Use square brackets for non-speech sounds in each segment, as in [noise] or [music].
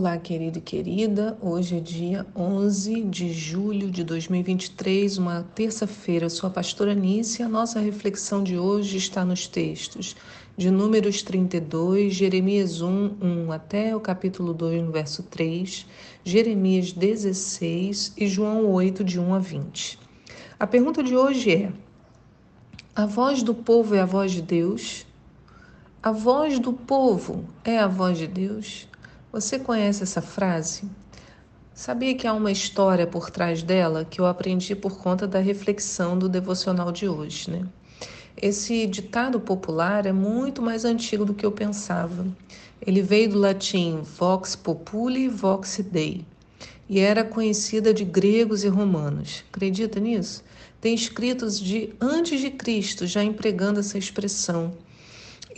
Olá, querido e querida. Hoje é dia 11 de julho de 2023, uma terça-feira. Sou a pastora Nícia. A nossa reflexão de hoje está nos textos de Números 32, Jeremias 1, 1 até o capítulo 2, no verso 3, Jeremias 16 e João 8, de 1 a 20. A pergunta de hoje é: A voz do povo é a voz de Deus? A voz do povo é a voz de Deus? Você conhece essa frase? Sabia que há uma história por trás dela que eu aprendi por conta da reflexão do devocional de hoje, né? Esse ditado popular é muito mais antigo do que eu pensava. Ele veio do latim vox populi vox dei e era conhecida de gregos e romanos. Acredita nisso? Tem escritos de antes de Cristo já empregando essa expressão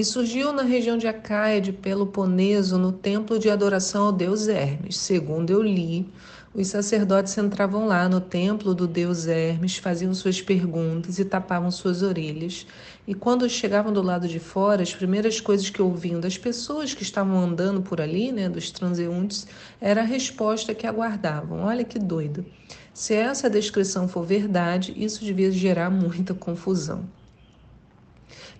e surgiu na região de Acaia de Peloponeso, no templo de adoração ao deus Hermes. Segundo eu li, os sacerdotes entravam lá no templo do deus Hermes, faziam suas perguntas e tapavam suas orelhas. E quando chegavam do lado de fora, as primeiras coisas que ouviam das pessoas que estavam andando por ali, né, dos transeuntes, era a resposta que aguardavam. Olha que doido. Se essa descrição for verdade, isso devia gerar muita confusão.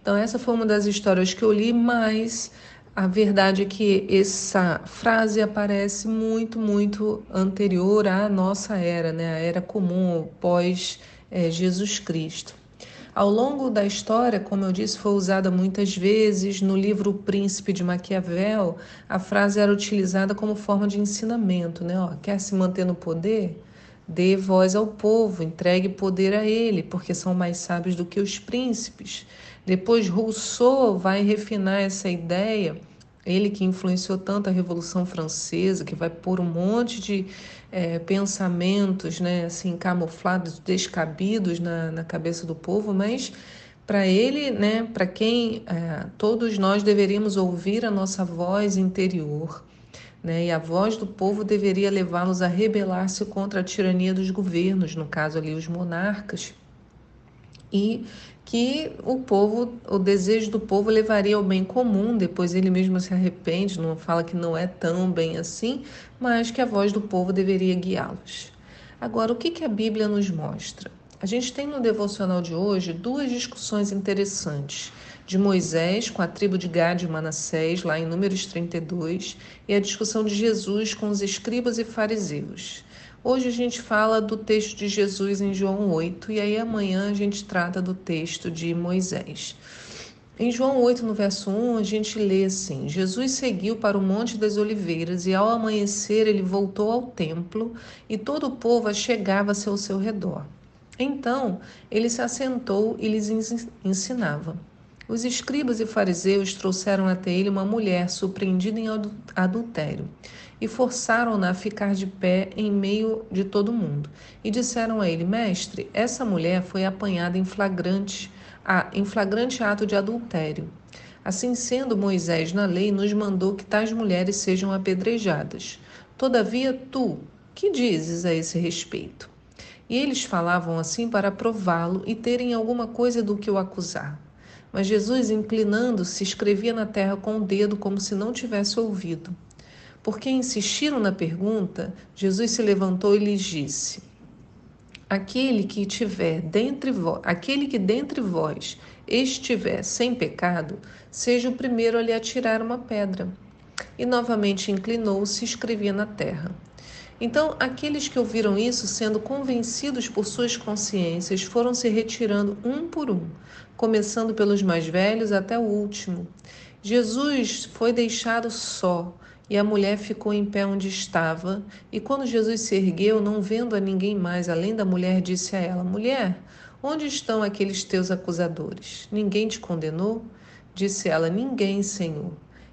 Então, essa foi uma das histórias que eu li, mas a verdade é que essa frase aparece muito, muito anterior à nossa era, né? a era comum, pós é, Jesus Cristo. Ao longo da história, como eu disse, foi usada muitas vezes. No livro O Príncipe de Maquiavel, a frase era utilizada como forma de ensinamento, né? Ó, quer se manter no poder? Dê voz ao povo, entregue poder a ele, porque são mais sábios do que os príncipes. Depois, Rousseau vai refinar essa ideia, ele que influenciou tanto a Revolução Francesa, que vai pôr um monte de é, pensamentos né, assim, camuflados, descabidos na, na cabeça do povo, mas para ele, né, para quem é, todos nós deveríamos ouvir a nossa voz interior né? E a voz do povo deveria levá-los a rebelar-se contra a tirania dos governos, no caso ali os monarcas, e que o povo, o desejo do povo levaria ao bem comum, depois ele mesmo se arrepende, não fala que não é tão bem assim, mas que a voz do povo deveria guiá-los. Agora, o que, a Bíblia nos mostra? A gente tem no devocional de hoje duas discussões interessantes de Moisés com a tribo de Gad e Manassés, lá em Números 32, e a discussão de Jesus com os escribas e fariseus. Hoje a gente fala do texto de Jesus em João 8 e aí amanhã a gente trata do texto de Moisés. Em João 8, no verso 1, a gente lê assim: Jesus seguiu para o Monte das Oliveiras e ao amanhecer ele voltou ao templo e todo o povo chegava-se ao seu redor. Então ele se assentou e lhes ensinava. Os escribas e fariseus trouxeram até ele uma mulher surpreendida em adultério e forçaram-na a ficar de pé em meio de todo mundo. E disseram a ele: Mestre, essa mulher foi apanhada em flagrante, em flagrante ato de adultério. Assim sendo, Moisés, na lei, nos mandou que tais mulheres sejam apedrejadas. Todavia, tu, que dizes a esse respeito? E eles falavam assim para prová-lo e terem alguma coisa do que o acusar. Mas Jesus, inclinando-se, escrevia na terra com o dedo como se não tivesse ouvido. Porque insistiram na pergunta, Jesus se levantou e lhes disse: Aquele que tiver dentre vós, aquele que dentre vós estiver sem pecado, seja o primeiro a lhe atirar uma pedra. E novamente inclinou-se e escrevia na terra. Então, aqueles que ouviram isso, sendo convencidos por suas consciências, foram se retirando um por um, começando pelos mais velhos até o último. Jesus foi deixado só e a mulher ficou em pé onde estava. E quando Jesus se ergueu, não vendo a ninguém mais além da mulher, disse a ela: Mulher, onde estão aqueles teus acusadores? Ninguém te condenou? Disse ela: Ninguém, Senhor.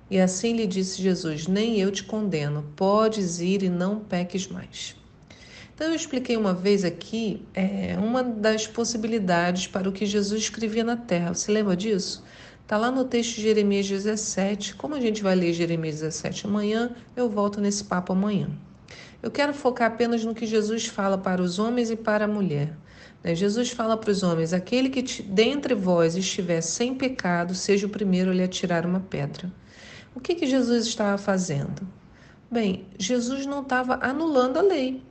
E assim lhe disse Jesus: Nem eu te condeno, podes ir e não peques mais. Então, eu expliquei uma vez aqui é, uma das possibilidades para o que Jesus escrevia na terra. Você lembra disso? Está lá no texto de Jeremias 17. Como a gente vai ler Jeremias 17 amanhã, eu volto nesse papo amanhã. Eu quero focar apenas no que Jesus fala para os homens e para a mulher. Né? Jesus fala para os homens: aquele que dentre vós estiver sem pecado, seja o primeiro a lhe atirar uma pedra. O que, que Jesus estava fazendo? Bem, Jesus não estava anulando a lei,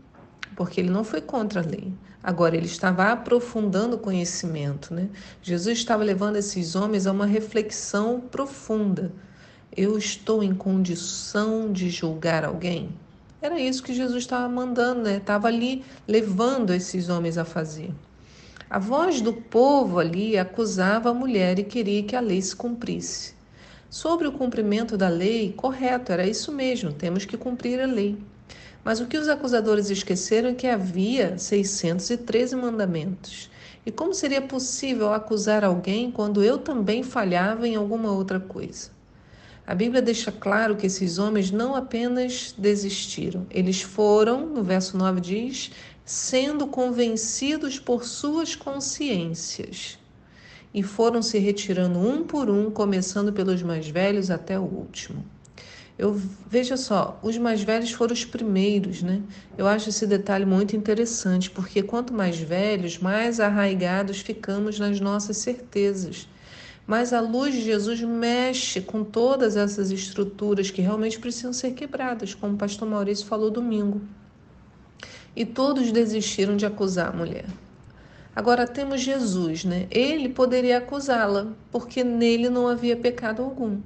porque ele não foi contra a lei. Agora, ele estava aprofundando o conhecimento, né? Jesus estava levando esses homens a uma reflexão profunda. Eu estou em condição de julgar alguém? Era isso que Jesus estava mandando, né? Estava ali levando esses homens a fazer. A voz do povo ali acusava a mulher e queria que a lei se cumprisse. Sobre o cumprimento da lei, correto, era isso mesmo, temos que cumprir a lei. Mas o que os acusadores esqueceram é que havia 613 mandamentos. E como seria possível acusar alguém quando eu também falhava em alguma outra coisa? A Bíblia deixa claro que esses homens não apenas desistiram, eles foram, no verso 9 diz, sendo convencidos por suas consciências. E foram se retirando um por um, começando pelos mais velhos até o último. Eu veja só, os mais velhos foram os primeiros, né? Eu acho esse detalhe muito interessante, porque quanto mais velhos, mais arraigados ficamos nas nossas certezas. Mas a luz de Jesus mexe com todas essas estruturas que realmente precisam ser quebradas, como o pastor Maurício falou domingo. E todos desistiram de acusar a mulher. Agora temos Jesus, né? Ele poderia acusá-la, porque nele não havia pecado algum.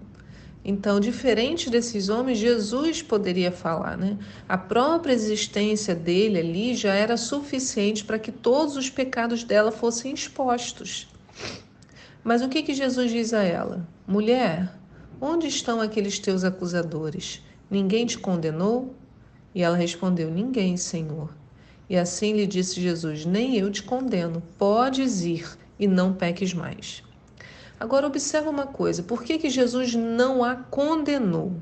Então, diferente desses homens, Jesus poderia falar, né? A própria existência dele ali já era suficiente para que todos os pecados dela fossem expostos. Mas o que, que Jesus diz a ela? Mulher, onde estão aqueles teus acusadores? Ninguém te condenou? E ela respondeu: Ninguém, Senhor. E assim lhe disse Jesus: Nem eu te condeno, podes ir e não peques mais. Agora observa uma coisa: por que, que Jesus não a condenou?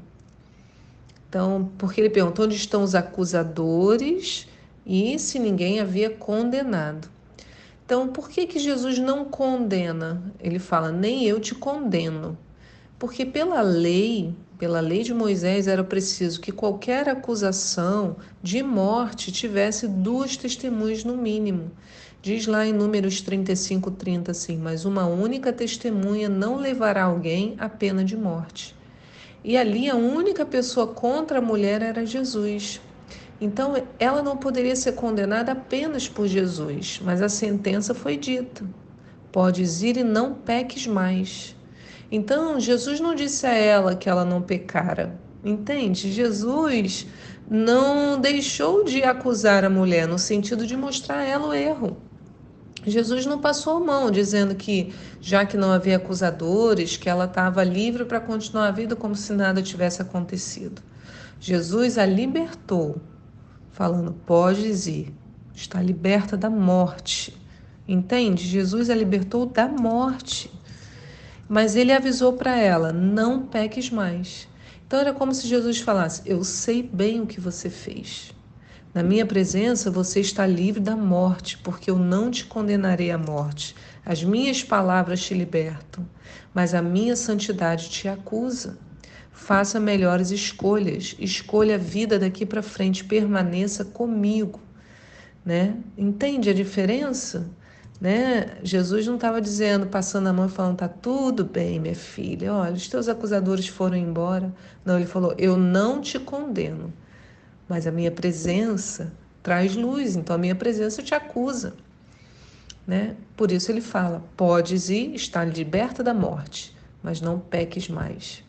Então, porque ele perguntou onde estão os acusadores e se ninguém havia condenado. Então, por que, que Jesus não condena? Ele fala, nem eu te condeno. Porque pela lei, pela lei de Moisés, era preciso que qualquer acusação de morte tivesse duas testemunhas no mínimo. Diz lá em Números 35, 30 assim: Mas uma única testemunha não levará alguém à pena de morte. E ali a única pessoa contra a mulher era Jesus. Então, ela não poderia ser condenada apenas por Jesus, mas a sentença foi dita: podes ir e não peques mais. Então, Jesus não disse a ela que ela não pecara. Entende? Jesus não deixou de acusar a mulher no sentido de mostrar a ela o erro. Jesus não passou a mão dizendo que, já que não havia acusadores, que ela estava livre para continuar a vida como se nada tivesse acontecido. Jesus a libertou falando: podes ir, está liberta da morte. Entende? Jesus a libertou da morte. Mas ele avisou para ela: não peques mais. Então era como se Jesus falasse: Eu sei bem o que você fez. Na minha presença você está livre da morte, porque eu não te condenarei à morte. As minhas palavras te libertam, mas a minha santidade te acusa. Faça melhores escolhas, escolha a vida daqui para frente, permaneça comigo, né? Entende a diferença? Né? Jesus não estava dizendo, passando a mão e falando, tá tudo bem, minha filha, olha, os teus acusadores foram embora. Não, ele falou, eu não te condeno, mas a minha presença traz luz, então a minha presença te acusa. Né? Por isso ele fala, podes ir, estar liberta da morte, mas não peques mais.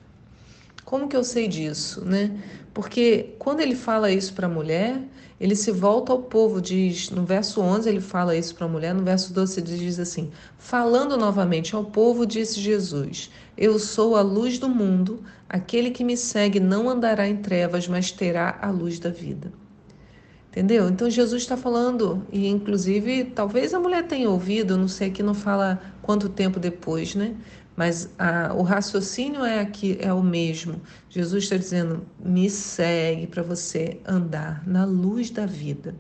Como que eu sei disso, né? Porque quando ele fala isso para a mulher, ele se volta ao povo, diz, no verso 11 ele fala isso para a mulher, no verso 12 ele diz assim: Falando novamente ao povo, disse Jesus: Eu sou a luz do mundo, aquele que me segue não andará em trevas, mas terá a luz da vida. Entendeu? Então Jesus está falando, e inclusive talvez a mulher tenha ouvido, não sei aqui não fala quanto tempo depois, né? Mas a, o raciocínio é aqui é o mesmo. Jesus está dizendo: me segue para você andar na luz da vida.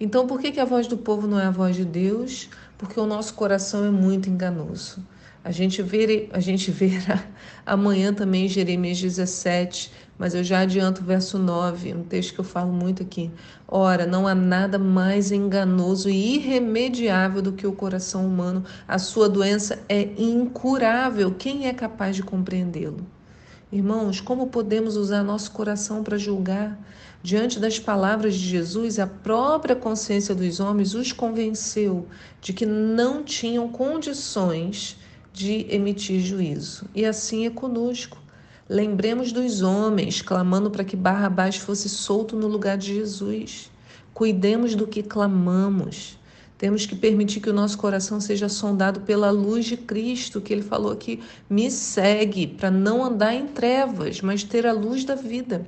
Então, por que, que a voz do povo não é a voz de Deus? Porque o nosso coração é muito enganoso. A gente vê, a gente verá [laughs] amanhã também Jeremias 17, mas eu já adianto o verso 9, um texto que eu falo muito aqui. Ora, não há nada mais enganoso e irremediável do que o coração humano. A sua doença é incurável. Quem é capaz de compreendê-lo? Irmãos, como podemos usar nosso coração para julgar? Diante das palavras de Jesus, a própria consciência dos homens os convenceu de que não tinham condições de emitir juízo. E assim é conosco. Lembremos dos homens clamando para que Barrabás fosse solto no lugar de Jesus. Cuidemos do que clamamos. Temos que permitir que o nosso coração seja sondado pela luz de Cristo, que ele falou aqui, me segue, para não andar em trevas, mas ter a luz da vida.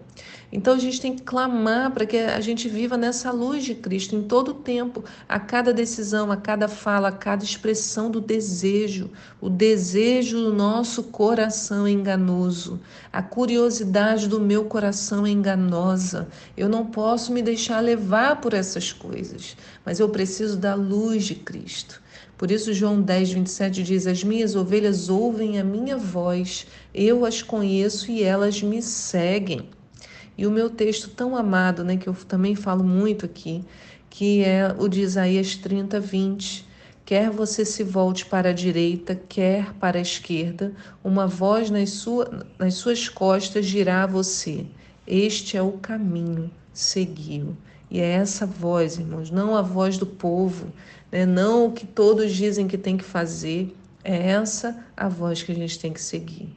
Então a gente tem que clamar para que a gente viva nessa luz de Cristo em todo o tempo, a cada decisão, a cada fala, a cada expressão do desejo. O desejo do nosso coração é enganoso, a curiosidade do meu coração é enganosa. Eu não posso me deixar levar por essas coisas, mas eu preciso da luz de Cristo. Por isso, João 10, 27 diz: As minhas ovelhas ouvem a minha voz, eu as conheço e elas me seguem. E o meu texto tão amado, né, que eu também falo muito aqui, que é o de Isaías 30, 20. Quer você se volte para a direita, quer para a esquerda, uma voz nas, sua, nas suas costas dirá a você: Este é o caminho, seguiu. E é essa voz, irmãos, não a voz do povo, né? não o que todos dizem que tem que fazer, é essa a voz que a gente tem que seguir.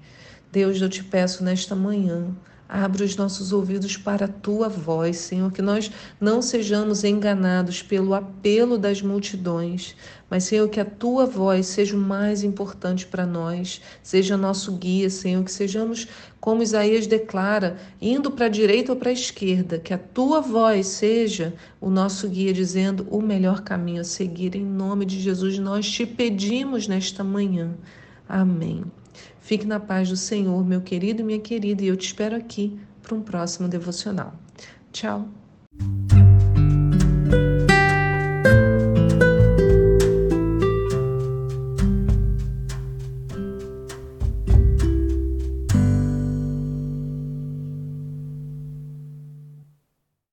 Deus, eu te peço nesta manhã, Abre os nossos ouvidos para a tua voz, Senhor, que nós não sejamos enganados pelo apelo das multidões, mas, Senhor, que a tua voz seja o mais importante para nós, seja nosso guia, Senhor, que sejamos, como Isaías declara, indo para a direita ou para a esquerda, que a tua voz seja o nosso guia, dizendo o melhor caminho a seguir. Em nome de Jesus, nós te pedimos nesta manhã. Amém. Fique na paz do Senhor, meu querido e minha querida, e eu te espero aqui para um próximo devocional. Tchau.